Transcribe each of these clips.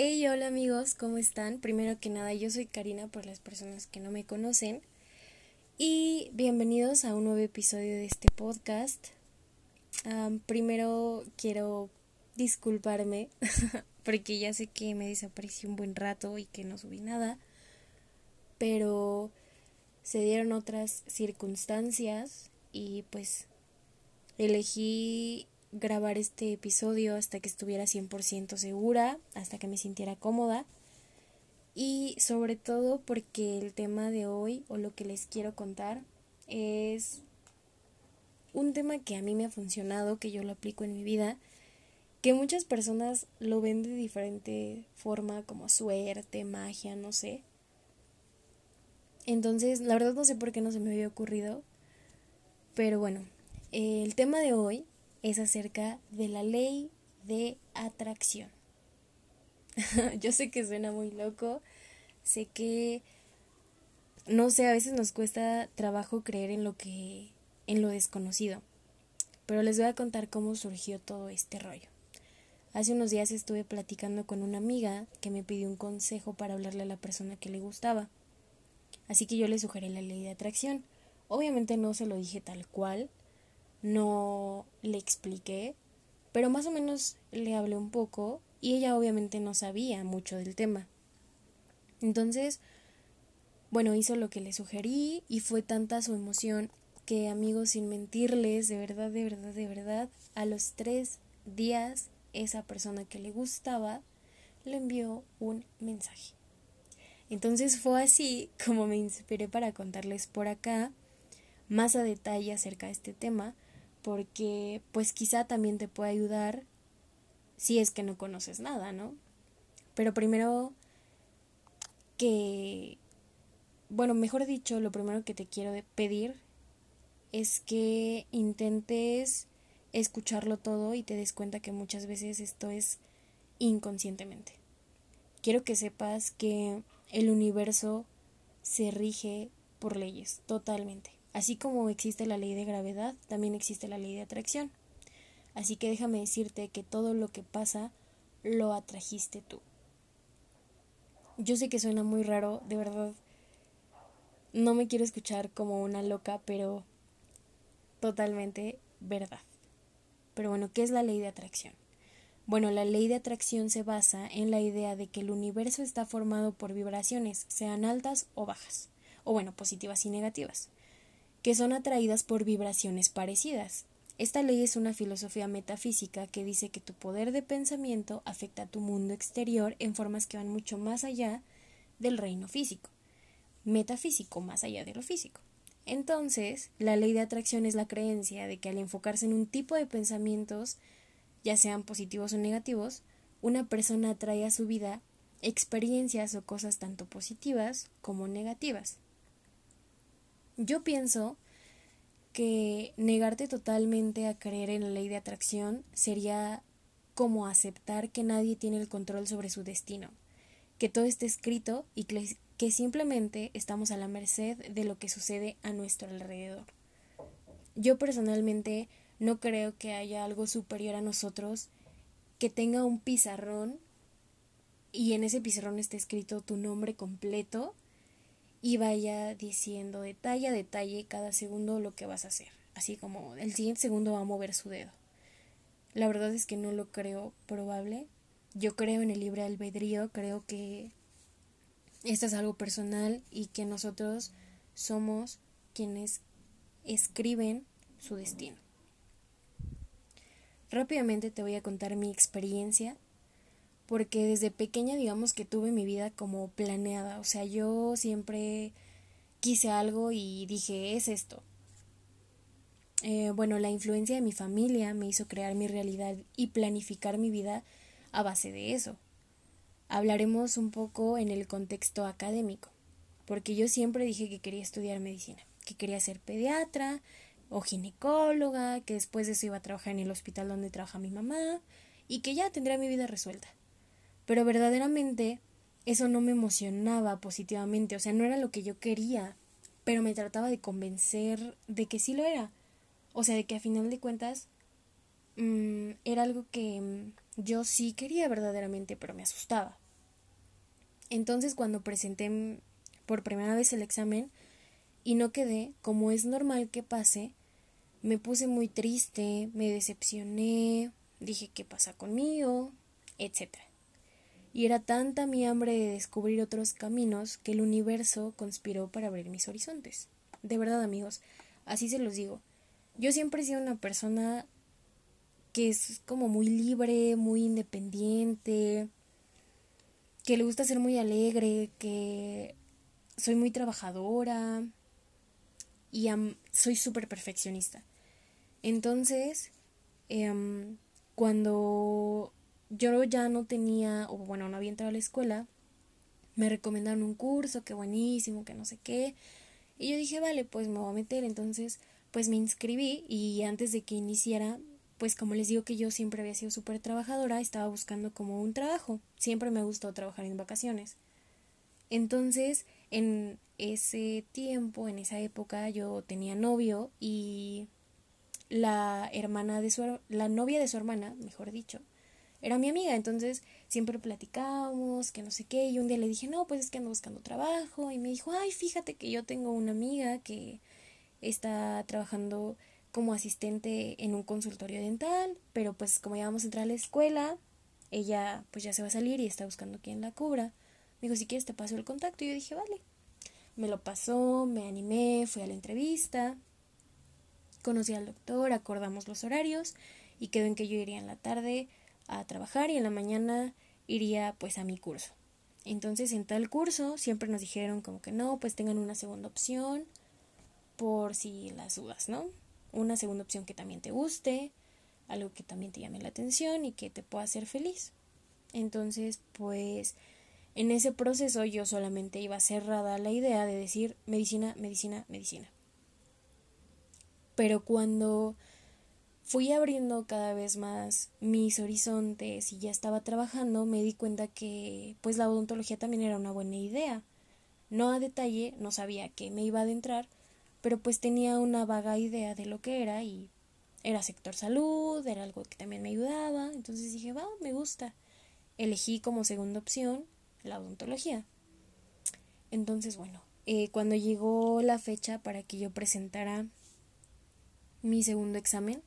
Hey, hola amigos, ¿cómo están? Primero que nada, yo soy Karina por las personas que no me conocen. Y bienvenidos a un nuevo episodio de este podcast. primero quiero disculparme porque ya sé que me desaparecí un buen rato y que no subí nada. Pero se dieron otras circunstancias y pues elegí grabar este episodio hasta que estuviera 100% segura, hasta que me sintiera cómoda y sobre todo porque el tema de hoy o lo que les quiero contar es un tema que a mí me ha funcionado, que yo lo aplico en mi vida, que muchas personas lo ven de diferente forma, como suerte, magia, no sé. Entonces, la verdad no sé por qué no se me había ocurrido, pero bueno, el tema de hoy es acerca de la ley de atracción. Yo sé que suena muy loco, sé que no sé, a veces nos cuesta trabajo creer en lo que en lo desconocido. Pero les voy a contar cómo surgió todo este rollo. Hace unos días estuve platicando con una amiga que me pidió un consejo para hablarle a la persona que le gustaba. Así que yo le sugerí la ley de atracción. Obviamente no se lo dije tal cual, no le expliqué, pero más o menos le hablé un poco y ella obviamente no sabía mucho del tema. Entonces, bueno, hizo lo que le sugerí y fue tanta su emoción que amigos, sin mentirles, de verdad, de verdad, de verdad, a los tres días esa persona que le gustaba le envió un mensaje. Entonces fue así como me inspiré para contarles por acá más a detalle acerca de este tema, porque pues quizá también te puede ayudar si es que no conoces nada, ¿no? Pero primero que, bueno, mejor dicho, lo primero que te quiero pedir es que intentes escucharlo todo y te des cuenta que muchas veces esto es inconscientemente. Quiero que sepas que el universo se rige por leyes, totalmente. Así como existe la ley de gravedad, también existe la ley de atracción. Así que déjame decirte que todo lo que pasa lo atrajiste tú. Yo sé que suena muy raro, de verdad. No me quiero escuchar como una loca, pero totalmente verdad. Pero bueno, ¿qué es la ley de atracción? Bueno, la ley de atracción se basa en la idea de que el universo está formado por vibraciones, sean altas o bajas, o bueno, positivas y negativas que son atraídas por vibraciones parecidas. Esta ley es una filosofía metafísica que dice que tu poder de pensamiento afecta a tu mundo exterior en formas que van mucho más allá del reino físico, metafísico más allá de lo físico. Entonces, la ley de atracción es la creencia de que al enfocarse en un tipo de pensamientos, ya sean positivos o negativos, una persona atrae a su vida experiencias o cosas tanto positivas como negativas. Yo pienso que negarte totalmente a creer en la ley de atracción sería como aceptar que nadie tiene el control sobre su destino, que todo está escrito y que, simplemente estamos a la merced de lo que sucede a nuestro alrededor. Yo personalmente no creo que haya algo superior a nosotros que tenga un pizarrón y en ese pizarrón esté escrito tu nombre completo y vaya diciendo detalle a detalle cada segundo lo que vas a hacer. Así como el siguiente segundo va a mover su dedo. La verdad es que no lo creo probable. Yo creo en el libre albedrío, creo que esto es algo personal y que nosotros somos quienes escriben su destino. Rápidamente te voy a contar mi experiencia porque desde pequeña digamos que tuve mi vida como planeada, o sea, yo siempre quise algo y dije, es esto. Eh, bueno, la influencia de mi familia me hizo crear mi realidad y planificar mi vida a base de eso. Hablaremos un poco en el contexto académico, porque yo siempre dije que quería estudiar medicina, que quería ser pediatra o ginecóloga, que después de eso iba a trabajar en el hospital donde trabaja mi mamá y que ya tendría mi vida resuelta pero verdaderamente eso no me emocionaba positivamente, o sea, no era lo que yo quería, pero me trataba de convencer de que sí lo era, o sea, de que a final de cuentas mm, era algo que mm, yo sí quería verdaderamente, pero me asustaba, Entonces cuando presenté por primera vez el examen y no quedé, como es normal que pase, me puse muy triste, me decepcioné, dije qué pasa conmigo, etc. Y era tanta mi hambre de descubrir otros caminos que el universo conspiró para abrir mis horizontes. De verdad amigos, así se los digo. Yo siempre he sido una persona que es como muy libre, muy independiente, que le gusta ser muy alegre, que soy muy trabajadora y soy súper perfeccionista. Entonces, em, cuando yo ya no tenía, o bueno, no había entrado a la escuela, me recomendaron un curso, que buenísimo, que no sé qué. Y yo dije, vale, pues me voy a meter. Entonces, pues me inscribí y antes de que iniciara, pues como les digo que yo siempre había sido súper trabajadora, estaba buscando como un trabajo. Siempre me gustó trabajar en vacaciones. Entonces, en ese tiempo, en esa época, yo tenía novio y la hermana de su la novia de su hermana, mejor dicho, era mi amiga, entonces siempre platicábamos, que no sé qué, y un día le dije, "No, pues es que ando buscando trabajo." Y me dijo, "Ay, fíjate que yo tengo una amiga que está trabajando como asistente en un consultorio dental, pero pues como ya vamos a entrar a la escuela, ella pues ya se va a salir y está buscando quien la cubra." Me dijo, "Si quieres te paso el contacto." Y yo dije, "Vale." Me lo pasó, me animé, fui a la entrevista, conocí al doctor, acordamos los horarios y quedó en que yo iría en la tarde a trabajar y en la mañana iría pues a mi curso. Entonces en tal curso siempre nos dijeron como que no, pues tengan una segunda opción por si las dudas, ¿no? Una segunda opción que también te guste, algo que también te llame la atención y que te pueda hacer feliz. Entonces, pues en ese proceso yo solamente iba cerrada la idea de decir medicina, medicina, medicina. Pero cuando fui abriendo cada vez más mis horizontes y ya estaba trabajando, me di cuenta que pues la odontología también era una buena idea. No a detalle, no sabía que me iba a adentrar, pero pues tenía una vaga idea de lo que era y era sector salud, era algo que también me ayudaba, entonces dije, va, me gusta. Elegí como segunda opción la odontología. Entonces, bueno, eh, cuando llegó la fecha para que yo presentara mi segundo examen,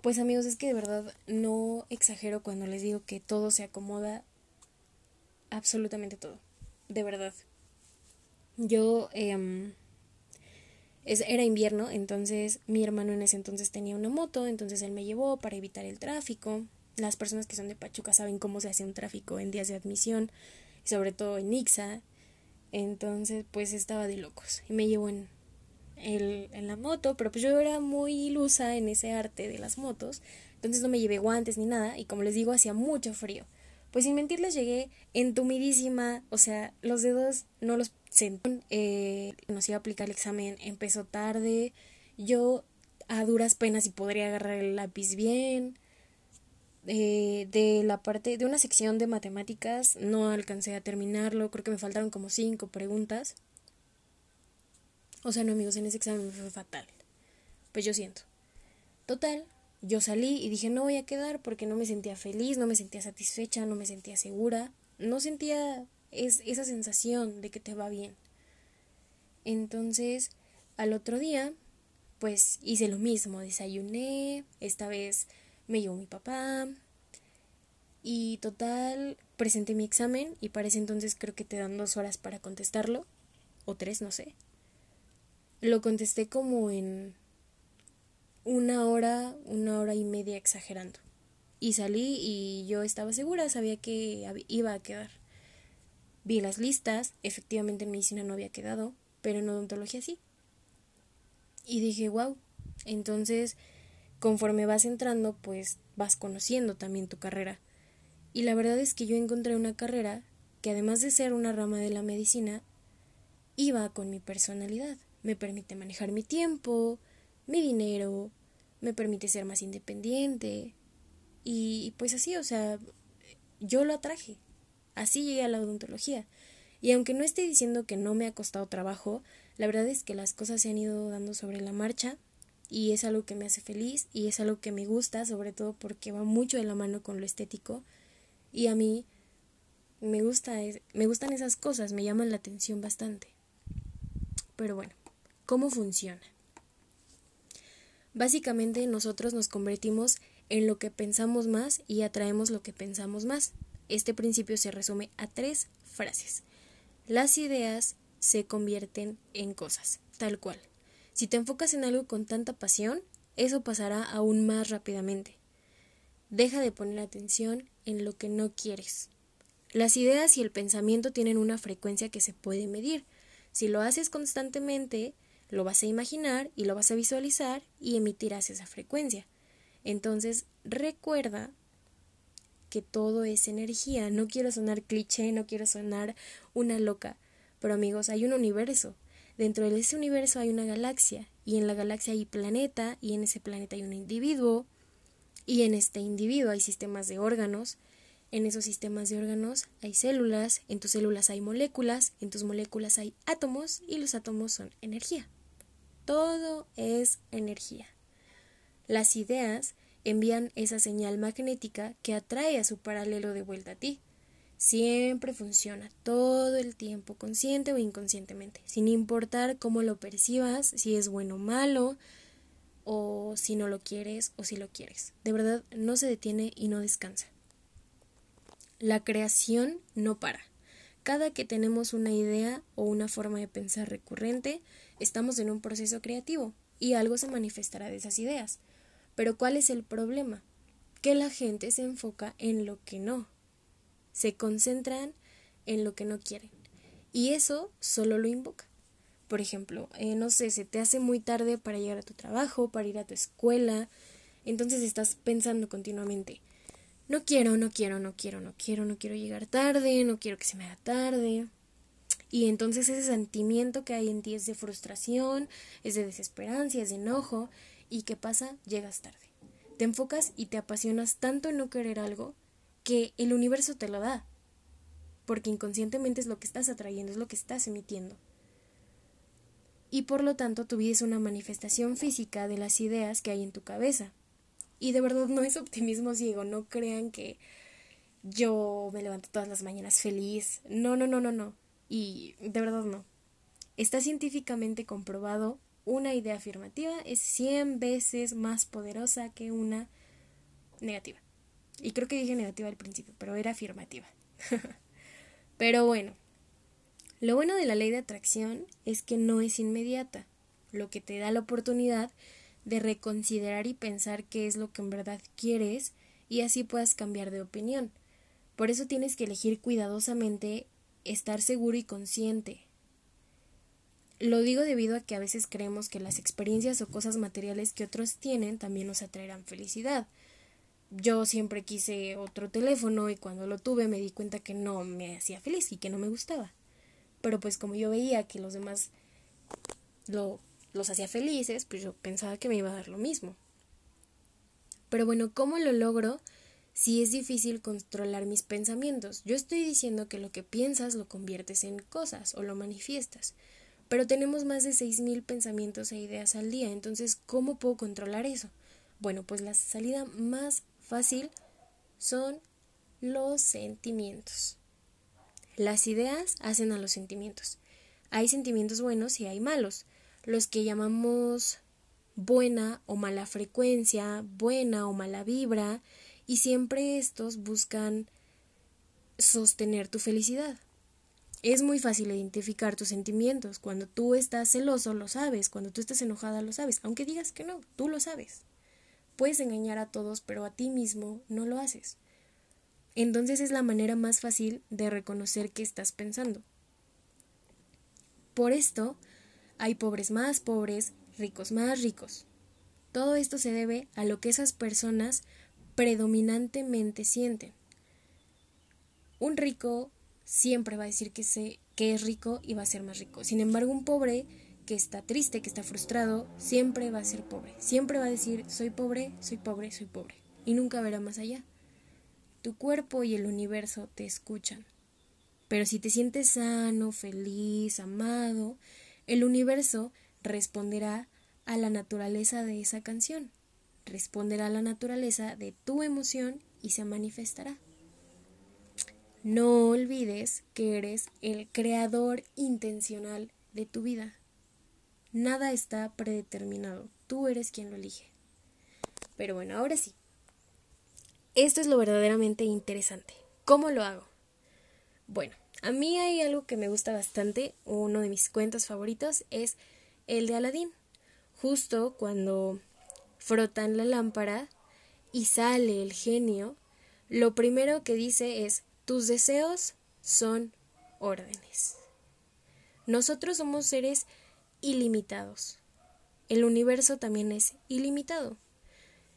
pues amigos, es que de verdad no exagero cuando les digo que todo se acomoda, absolutamente todo, de verdad. Yo em, era invierno, entonces mi hermano en ese entonces tenía una moto, entonces él me llevó para evitar el tráfico. Las personas que son de Pachuca saben cómo se hace un tráfico en días de admisión, sobre todo en Ixa. Entonces, pues estaba de locos. Y me llevó en, el, en la moto, pero pues yo era muy ilusa en ese arte de las motos, entonces no me llevé guantes ni nada y como les digo hacía mucho frío. Pues sin mentirles llegué entumidísima, o sea, los dedos no los sentí. Eh, nos iba a aplicar el examen, empezó tarde, yo a duras penas y podría agarrar el lápiz bien. Eh, de la parte de una sección de matemáticas no alcancé a terminarlo, creo que me faltaron como cinco preguntas. O sea, no amigos, en ese examen fue fatal. Pues yo siento. Total, yo salí y dije no voy a quedar porque no me sentía feliz, no me sentía satisfecha, no me sentía segura, no sentía es, esa sensación de que te va bien. Entonces, al otro día, pues hice lo mismo, desayuné, esta vez me llevó mi papá y total, presenté mi examen y para entonces creo que te dan dos horas para contestarlo, o tres, no sé. Lo contesté como en una hora, una hora y media exagerando. Y salí y yo estaba segura, sabía que iba a quedar. Vi las listas, efectivamente en medicina no había quedado, pero en odontología sí. Y dije, wow. Entonces, conforme vas entrando, pues vas conociendo también tu carrera. Y la verdad es que yo encontré una carrera que además de ser una rama de la medicina, iba con mi personalidad me permite manejar mi tiempo, mi dinero, me permite ser más independiente. Y pues así, o sea, yo lo atraje. Así llegué a la odontología. Y aunque no esté diciendo que no me ha costado trabajo, la verdad es que las cosas se han ido dando sobre la marcha y es algo que me hace feliz y es algo que me gusta, sobre todo porque va mucho de la mano con lo estético y a mí me, gusta, me gustan esas cosas, me llaman la atención bastante. Pero bueno, ¿cómo funciona? Básicamente nosotros nos convertimos en lo que pensamos más y atraemos lo que pensamos más. Este principio se resume a tres frases. Las ideas se convierten en cosas, tal cual. Si te enfocas en algo con tanta pasión, eso pasará aún más rápidamente. Deja de poner atención en lo que no quieres. Las ideas y el pensamiento tienen una frecuencia que se puede medir. Si lo haces constantemente, lo vas a imaginar y lo vas a visualizar y emitirás esa frecuencia. Entonces, recuerda que todo es energía. No quiero sonar cliché, no quiero sonar una loca, pero amigos, hay un universo. Dentro de ese universo hay una galaxia y en la galaxia hay planeta y en ese planeta hay un individuo y en este individuo hay sistemas de órganos. En esos sistemas de órganos hay células, en tus células hay moléculas, en tus moléculas hay átomos y los átomos son energía. Todo es energía. Las ideas envían esa señal magnética que atrae a su paralelo de vuelta a ti. Siempre funciona todo el tiempo, consciente o inconscientemente, sin importar cómo lo percibas, si es bueno o malo, o si no lo quieres o si lo quieres. De verdad, no se detiene y no descansa. La creación no para. Cada que tenemos una idea o una forma de pensar recurrente, estamos en un proceso creativo y algo se manifestará de esas ideas. Pero ¿cuál es el problema? Que la gente se enfoca en lo que no. Se concentran en lo que no quieren. Y eso solo lo invoca. Por ejemplo, eh, no sé, se te hace muy tarde para llegar a tu trabajo, para ir a tu escuela. Entonces estás pensando continuamente, no quiero, no quiero, no quiero, no quiero, no quiero llegar tarde, no quiero que se me haga tarde. Y entonces ese sentimiento que hay en ti es de frustración, es de desesperanza, es de enojo. ¿Y qué pasa? Llegas tarde. Te enfocas y te apasionas tanto en no querer algo que el universo te lo da. Porque inconscientemente es lo que estás atrayendo, es lo que estás emitiendo. Y por lo tanto tu vida es una manifestación física de las ideas que hay en tu cabeza. Y de verdad no es optimismo ciego, no crean que yo me levanto todas las mañanas feliz. No, no, no, no, no. Y de verdad no. Está científicamente comprobado, una idea afirmativa es 100 veces más poderosa que una negativa. Y creo que dije negativa al principio, pero era afirmativa. pero bueno, lo bueno de la ley de atracción es que no es inmediata, lo que te da la oportunidad de reconsiderar y pensar qué es lo que en verdad quieres y así puedas cambiar de opinión. Por eso tienes que elegir cuidadosamente estar seguro y consciente. Lo digo debido a que a veces creemos que las experiencias o cosas materiales que otros tienen también nos atraerán felicidad. Yo siempre quise otro teléfono y cuando lo tuve me di cuenta que no me hacía feliz y que no me gustaba. Pero pues como yo veía que los demás lo, los hacía felices, pues yo pensaba que me iba a dar lo mismo. Pero bueno, ¿cómo lo logro? si es difícil controlar mis pensamientos. Yo estoy diciendo que lo que piensas lo conviertes en cosas o lo manifiestas. Pero tenemos más de 6.000 pensamientos e ideas al día, entonces ¿cómo puedo controlar eso? Bueno, pues la salida más fácil son los sentimientos. Las ideas hacen a los sentimientos. Hay sentimientos buenos y hay malos. Los que llamamos buena o mala frecuencia, buena o mala vibra, y siempre estos buscan sostener tu felicidad. Es muy fácil identificar tus sentimientos. Cuando tú estás celoso, lo sabes. Cuando tú estás enojada, lo sabes. Aunque digas que no, tú lo sabes. Puedes engañar a todos, pero a ti mismo no lo haces. Entonces es la manera más fácil de reconocer qué estás pensando. Por esto, hay pobres más pobres, ricos más ricos. Todo esto se debe a lo que esas personas predominantemente sienten. Un rico siempre va a decir que, se, que es rico y va a ser más rico. Sin embargo, un pobre que está triste, que está frustrado, siempre va a ser pobre. Siempre va a decir, soy pobre, soy pobre, soy pobre. Y nunca verá más allá. Tu cuerpo y el universo te escuchan. Pero si te sientes sano, feliz, amado, el universo responderá a la naturaleza de esa canción responderá a la naturaleza de tu emoción y se manifestará. no olvides que eres el creador intencional de tu vida. Nada está predeterminado, tú eres quien lo elige. Pero bueno, ahora sí. Esto es lo verdaderamente interesante. ¿Cómo lo hago? Bueno, a mí hay algo que me gusta bastante, uno de mis cuentos favoritos es el de Aladín. Justo cuando frotan la lámpara y sale el genio, lo primero que dice es tus deseos son órdenes. Nosotros somos seres ilimitados. El universo también es ilimitado.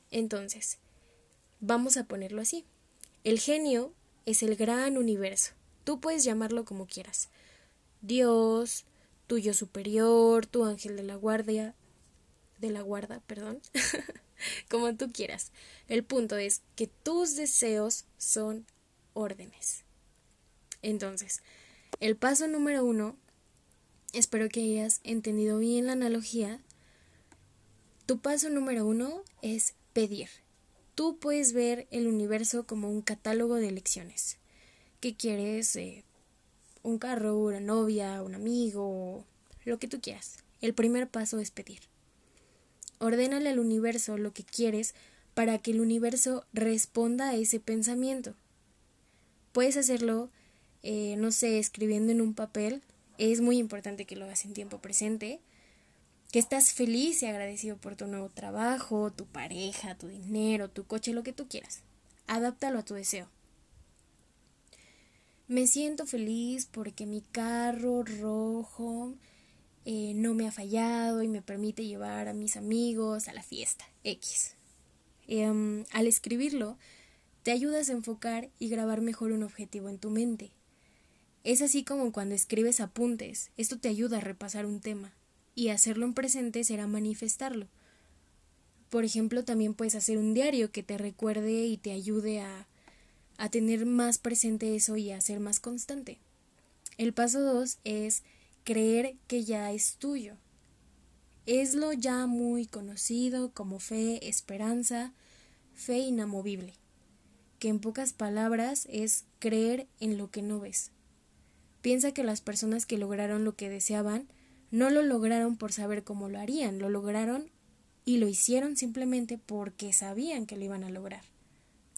Entonces, vamos a ponerlo así. El genio es el gran universo. Tú puedes llamarlo como quieras. Dios, tuyo superior, tu ángel de la guardia, de la guarda, perdón, como tú quieras. El punto es que tus deseos son órdenes. Entonces, el paso número uno, espero que hayas entendido bien la analogía. Tu paso número uno es pedir. Tú puedes ver el universo como un catálogo de elecciones. ¿Qué quieres? Eh, un carro, una novia, un amigo, lo que tú quieras. El primer paso es pedir. Ordénale al universo lo que quieres para que el universo responda a ese pensamiento. Puedes hacerlo, eh, no sé, escribiendo en un papel. Es muy importante que lo hagas en tiempo presente. Que estás feliz y agradecido por tu nuevo trabajo, tu pareja, tu dinero, tu coche, lo que tú quieras. Adáptalo a tu deseo. Me siento feliz porque mi carro rojo eh, no me ha fallado y me permite llevar a mis amigos a la fiesta X. Em, al escribirlo, te ayudas a enfocar y grabar mejor un objetivo en tu mente. Es así como cuando escribes apuntes, esto te ayuda a repasar un tema, y hacerlo en presente será manifestarlo. Por ejemplo, también puedes hacer un diario que te recuerde y te ayude a, a tener más presente eso y a ser más constante. El paso dos es creer que ya es tuyo. Es lo ya muy conocido como fe, esperanza, fe inamovible que en pocas palabras es creer en lo que no ves. Piensa que las personas que lograron lo que deseaban no lo lograron por saber cómo lo harían, lo lograron y lo hicieron simplemente porque sabían que lo iban a lograr.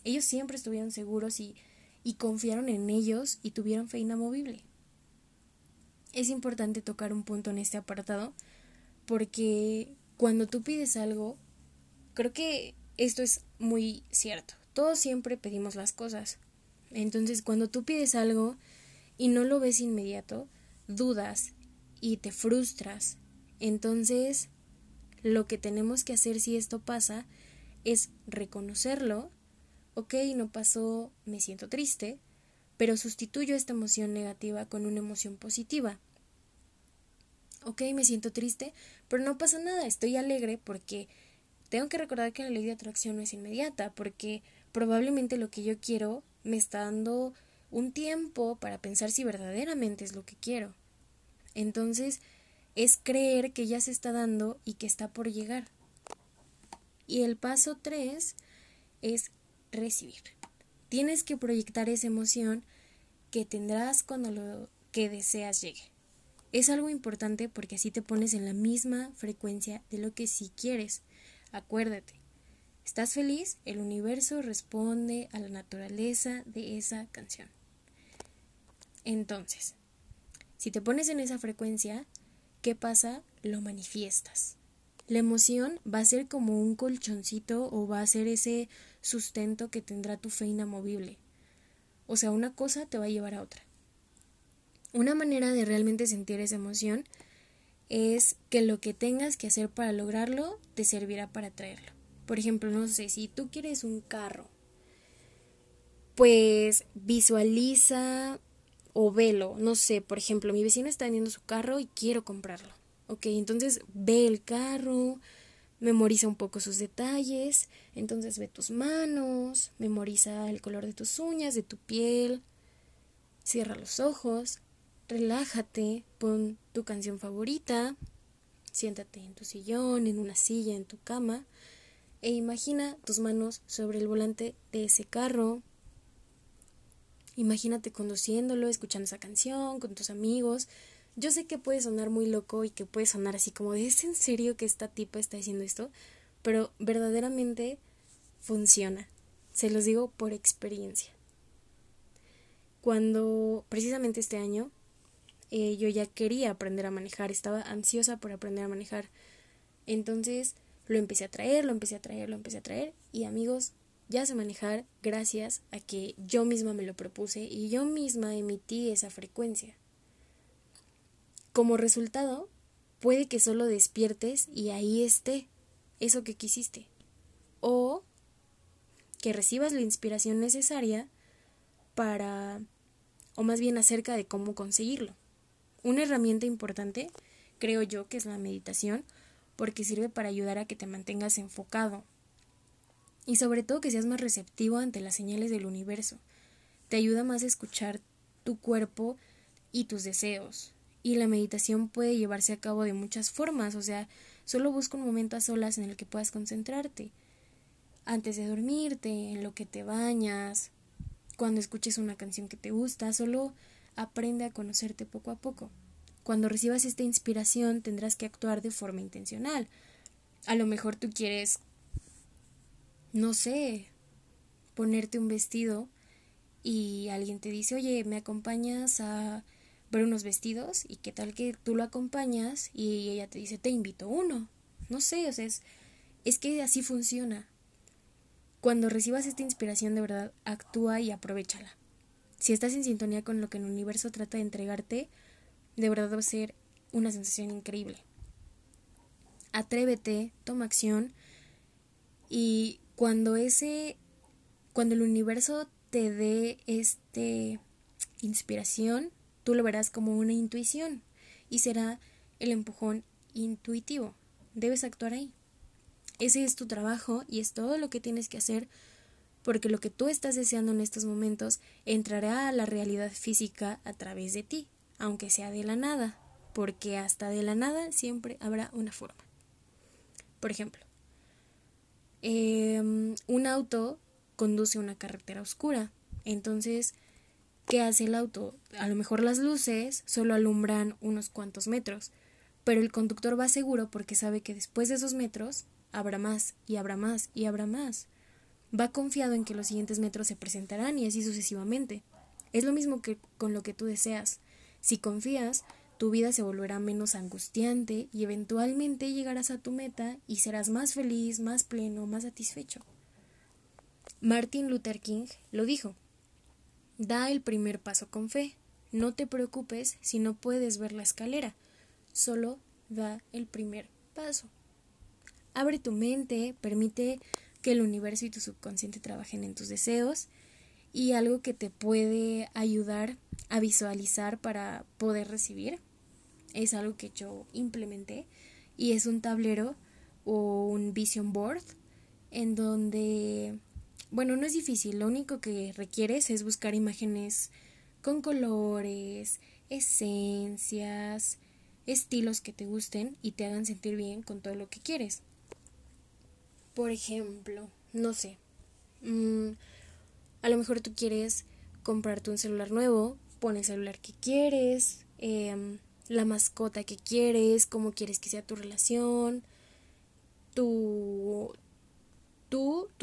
Ellos siempre estuvieron seguros y, y confiaron en ellos y tuvieron fe inamovible. Es importante tocar un punto en este apartado porque cuando tú pides algo, creo que esto es muy cierto. Todos siempre pedimos las cosas. Entonces, cuando tú pides algo y no lo ves inmediato, dudas y te frustras. Entonces, lo que tenemos que hacer si esto pasa es reconocerlo. Ok, no pasó, me siento triste, pero sustituyo esta emoción negativa con una emoción positiva. Ok, me siento triste, pero no pasa nada, estoy alegre porque tengo que recordar que la ley de atracción no es inmediata, porque probablemente lo que yo quiero me está dando un tiempo para pensar si verdaderamente es lo que quiero. Entonces, es creer que ya se está dando y que está por llegar. Y el paso tres es recibir. Tienes que proyectar esa emoción que tendrás cuando lo que deseas llegue. Es algo importante porque así te pones en la misma frecuencia de lo que sí quieres. Acuérdate, ¿Estás feliz? El universo responde a la naturaleza de esa canción. Entonces, si te pones en esa frecuencia, ¿qué pasa? Lo manifiestas. La emoción va a ser como un colchoncito o va a ser ese sustento que tendrá tu fe inamovible. O sea, una cosa te va a llevar a otra. Una manera de realmente sentir esa emoción es que lo que tengas que hacer para lograrlo te servirá para traerlo. Por ejemplo, no sé, si tú quieres un carro, pues visualiza o velo, no sé, por ejemplo, mi vecino está vendiendo su carro y quiero comprarlo. Ok, entonces ve el carro, memoriza un poco sus detalles, entonces ve tus manos, memoriza el color de tus uñas, de tu piel, cierra los ojos, relájate, pon tu canción favorita, siéntate en tu sillón, en una silla, en tu cama, e imagina tus manos sobre el volante de ese carro. Imagínate conduciéndolo, escuchando esa canción con tus amigos. Yo sé que puede sonar muy loco y que puede sonar así como ¿es en serio que esta tipa está diciendo esto? Pero verdaderamente funciona. Se los digo por experiencia. Cuando precisamente este año eh, yo ya quería aprender a manejar, estaba ansiosa por aprender a manejar. Entonces lo empecé a traer, lo empecé a traer, lo empecé a traer y amigos, ya sé manejar gracias a que yo misma me lo propuse y yo misma emití esa frecuencia. Como resultado, puede que solo despiertes y ahí esté eso que quisiste. O que recibas la inspiración necesaria para, o más bien acerca de cómo conseguirlo. Una herramienta importante, creo yo, que es la meditación, porque sirve para ayudar a que te mantengas enfocado y sobre todo que seas más receptivo ante las señales del universo. Te ayuda más a escuchar tu cuerpo y tus deseos. Y la meditación puede llevarse a cabo de muchas formas, o sea, solo busca un momento a solas en el que puedas concentrarte antes de dormirte, en lo que te bañas, cuando escuches una canción que te gusta, solo aprende a conocerte poco a poco. Cuando recibas esta inspiración tendrás que actuar de forma intencional. A lo mejor tú quieres, no sé, ponerte un vestido y alguien te dice, oye, ¿me acompañas a ver unos vestidos? Y qué tal que tú lo acompañas y ella te dice, te invito uno. No sé, o sea, es, es que así funciona. Cuando recibas esta inspiración de verdad, actúa y aprovechala. Si estás en sintonía con lo que el universo trata de entregarte, de verdad va a ser una sensación increíble. Atrévete, toma acción y cuando ese cuando el universo te dé este inspiración, tú lo verás como una intuición y será el empujón intuitivo. Debes actuar ahí. Ese es tu trabajo y es todo lo que tienes que hacer porque lo que tú estás deseando en estos momentos entrará a la realidad física a través de ti, aunque sea de la nada, porque hasta de la nada siempre habrá una forma. Por ejemplo, em, un auto conduce una carretera oscura, entonces, ¿qué hace el auto? A lo mejor las luces solo alumbran unos cuantos metros, pero el conductor va seguro porque sabe que después de esos metros habrá más y habrá más y habrá más. Va confiado en que los siguientes metros se presentarán y así sucesivamente. Es lo mismo que con lo que tú deseas. Si confías, tu vida se volverá menos angustiante y eventualmente llegarás a tu meta y serás más feliz, más pleno, más satisfecho. Martin Luther King lo dijo. Da el primer paso con fe. No te preocupes si no puedes ver la escalera. Solo da el primer paso. Abre tu mente, permite que el universo y tu subconsciente trabajen en tus deseos y algo que te puede ayudar a visualizar para poder recibir es algo que yo implementé y es un tablero o un vision board en donde bueno no es difícil lo único que requieres es buscar imágenes con colores esencias estilos que te gusten y te hagan sentir bien con todo lo que quieres. Por ejemplo, no sé, mm, a lo mejor tú quieres comprarte un celular nuevo, pon el celular que quieres, em, la mascota que quieres, cómo quieres que sea tu relación, tu,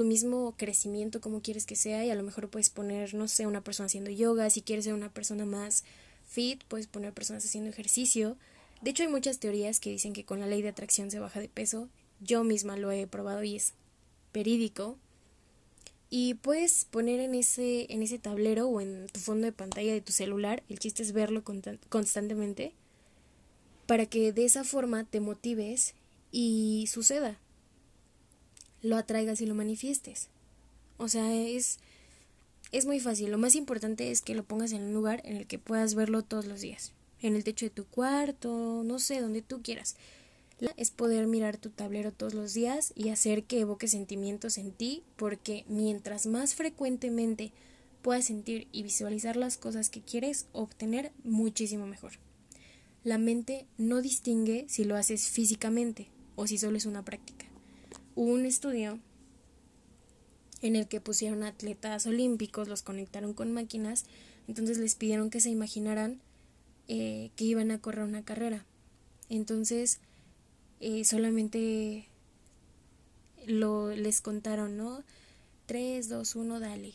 tu mismo crecimiento, cómo quieres que sea, y a lo mejor puedes poner, no sé, una persona haciendo yoga, si quieres ser una persona más fit, puedes poner personas haciendo ejercicio. De hecho, hay muchas teorías que dicen que con la ley de atracción se baja de peso yo misma lo he probado y es verídico. Y puedes poner en ese, en ese tablero o en tu fondo de pantalla de tu celular, el chiste es verlo constantemente, para que de esa forma te motives y suceda. Lo atraigas y lo manifiestes. O sea, es, es muy fácil. Lo más importante es que lo pongas en un lugar en el que puedas verlo todos los días. En el techo de tu cuarto, no sé, donde tú quieras es poder mirar tu tablero todos los días y hacer que evoque sentimientos en ti, porque mientras más frecuentemente puedas sentir y visualizar las cosas que quieres obtener, muchísimo mejor. La mente no distingue si lo haces físicamente o si solo es una práctica. Hubo un estudio en el que pusieron atletas olímpicos, los conectaron con máquinas, entonces les pidieron que se imaginaran eh, que iban a correr una carrera. Entonces, eh, solamente lo, les contaron, ¿no? 3, 2, 1, dale.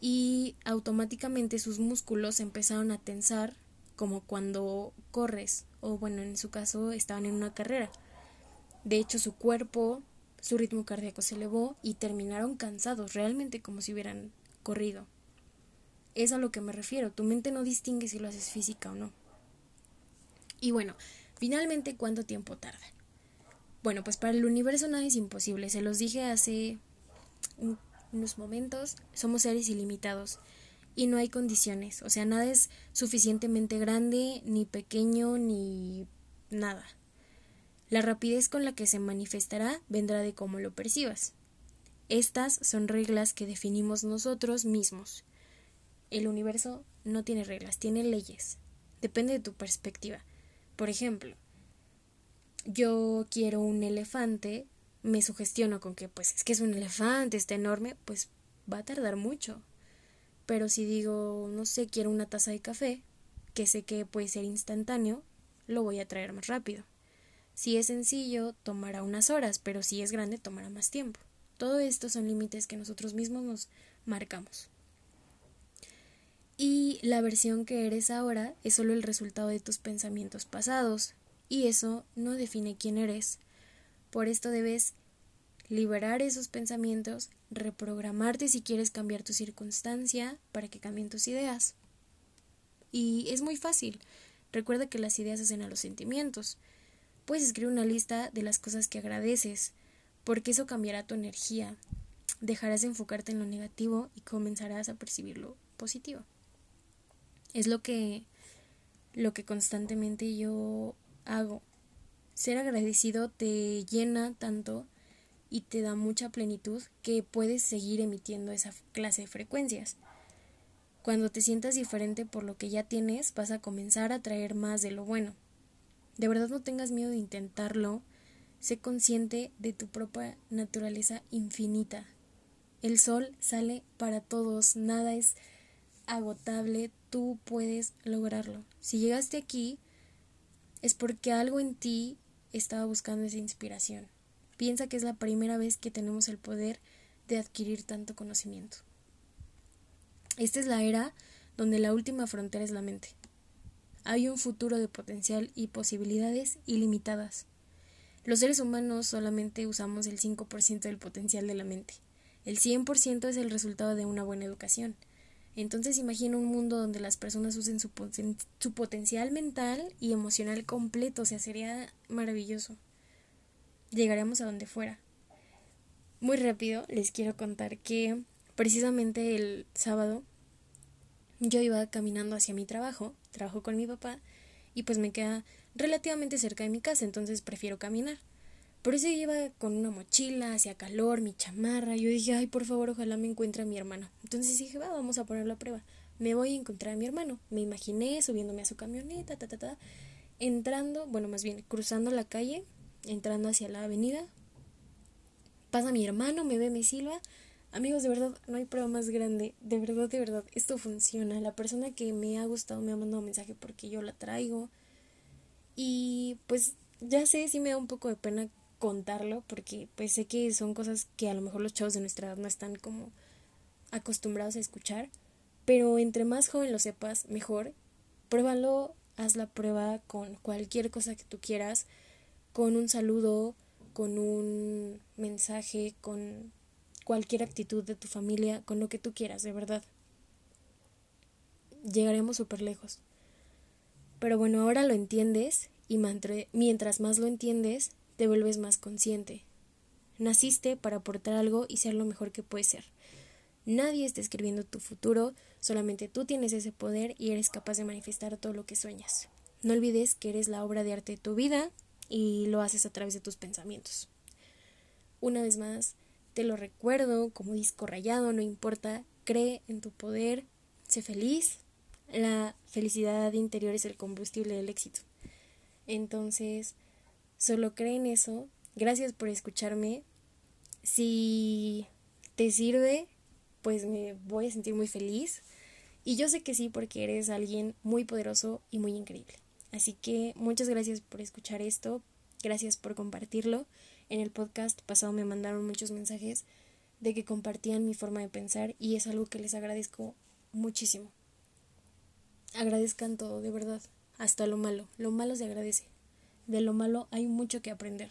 Y automáticamente sus músculos empezaron a tensar como cuando corres, o bueno, en su caso estaban en una carrera. De hecho, su cuerpo, su ritmo cardíaco se elevó y terminaron cansados, realmente como si hubieran corrido. Es a lo que me refiero, tu mente no distingue si lo haces física o no. Y bueno, finalmente, ¿cuánto tiempo tarda? Bueno, pues para el universo nada es imposible, se los dije hace unos momentos, somos seres ilimitados y no hay condiciones, o sea, nada es suficientemente grande, ni pequeño, ni nada. La rapidez con la que se manifestará vendrá de cómo lo percibas. Estas son reglas que definimos nosotros mismos. El universo no tiene reglas, tiene leyes. Depende de tu perspectiva. Por ejemplo, yo quiero un elefante, me sugestiono con que pues es que es un elefante, está enorme, pues va a tardar mucho. Pero si digo, no sé, quiero una taza de café, que sé que puede ser instantáneo, lo voy a traer más rápido. Si es sencillo, tomará unas horas, pero si es grande, tomará más tiempo. Todo esto son límites que nosotros mismos nos marcamos. Y la versión que eres ahora es solo el resultado de tus pensamientos pasados, y eso no define quién eres. Por esto debes liberar esos pensamientos, reprogramarte si quieres cambiar tu circunstancia para que cambien tus ideas. Y es muy fácil. Recuerda que las ideas hacen a los sentimientos. Puedes escribir una lista de las cosas que agradeces, porque eso cambiará tu energía. Dejarás de enfocarte en lo negativo y comenzarás a percibir lo positivo. Es lo que lo que constantemente yo hago. Ser agradecido te llena tanto y te da mucha plenitud que puedes seguir emitiendo esa clase de frecuencias. Cuando te sientas diferente por lo que ya tienes, vas a comenzar a traer más de lo bueno. De verdad no tengas miedo de intentarlo. Sé consciente de tu propia naturaleza infinita. El sol sale para todos, nada es agotable, tú puedes lograrlo. Si llegaste aquí, es porque algo en ti estaba buscando esa inspiración. Piensa que es la primera vez que tenemos el poder de adquirir tanto conocimiento. Esta es la era donde la última frontera es la mente. Hay un futuro de potencial y posibilidades ilimitadas. Los seres humanos solamente usamos el 5% del potencial de la mente. El 100% es el resultado de una buena educación. Entonces imagina un mundo donde las personas usen su, su potencial mental y emocional completo, o sea, sería maravilloso llegaremos a donde fuera. Muy rápido les quiero contar que precisamente el sábado yo iba caminando hacia mi trabajo, trabajo con mi papá y pues me queda relativamente cerca de mi casa, entonces prefiero caminar. Por eso iba con una mochila, hacía calor, mi chamarra. Yo dije, ay, por favor, ojalá me encuentre a mi hermano. Entonces dije, va, vamos a ponerlo a prueba. Me voy a encontrar a mi hermano. Me imaginé subiéndome a su camioneta, ta, ta, ta. Entrando, bueno, más bien, cruzando la calle, entrando hacia la avenida. Pasa mi hermano, me ve, me silba. Amigos, de verdad, no hay prueba más grande. De verdad, de verdad, esto funciona. La persona que me ha gustado me ha mandado un mensaje porque yo la traigo. Y pues ya sé, sí me da un poco de pena contarlo porque pues sé que son cosas que a lo mejor los chavos de nuestra edad no están como acostumbrados a escuchar. Pero entre más joven lo sepas, mejor. Pruébalo, haz la prueba con cualquier cosa que tú quieras con un saludo, con un mensaje, con cualquier actitud de tu familia, con lo que tú quieras, de verdad. Llegaremos súper lejos. Pero bueno, ahora lo entiendes y mientras más lo entiendes, te vuelves más consciente. Naciste para aportar algo y ser lo mejor que puedes ser. Nadie está escribiendo tu futuro, solamente tú tienes ese poder y eres capaz de manifestar todo lo que sueñas. No olvides que eres la obra de arte de tu vida y lo haces a través de tus pensamientos. Una vez más, te lo recuerdo como disco rayado, no importa, cree en tu poder, sé feliz. La felicidad interior es el combustible del éxito. Entonces, solo cree en eso. Gracias por escucharme. Si te sirve, pues me voy a sentir muy feliz. Y yo sé que sí, porque eres alguien muy poderoso y muy increíble. Así que muchas gracias por escuchar esto, gracias por compartirlo. En el podcast pasado me mandaron muchos mensajes de que compartían mi forma de pensar y es algo que les agradezco muchísimo. Agradezcan todo, de verdad, hasta lo malo. Lo malo se agradece. De lo malo hay mucho que aprender.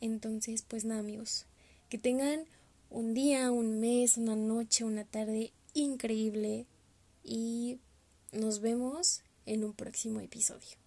Entonces, pues nada, amigos, que tengan un día, un mes, una noche, una tarde increíble y nos vemos en un próximo episodio.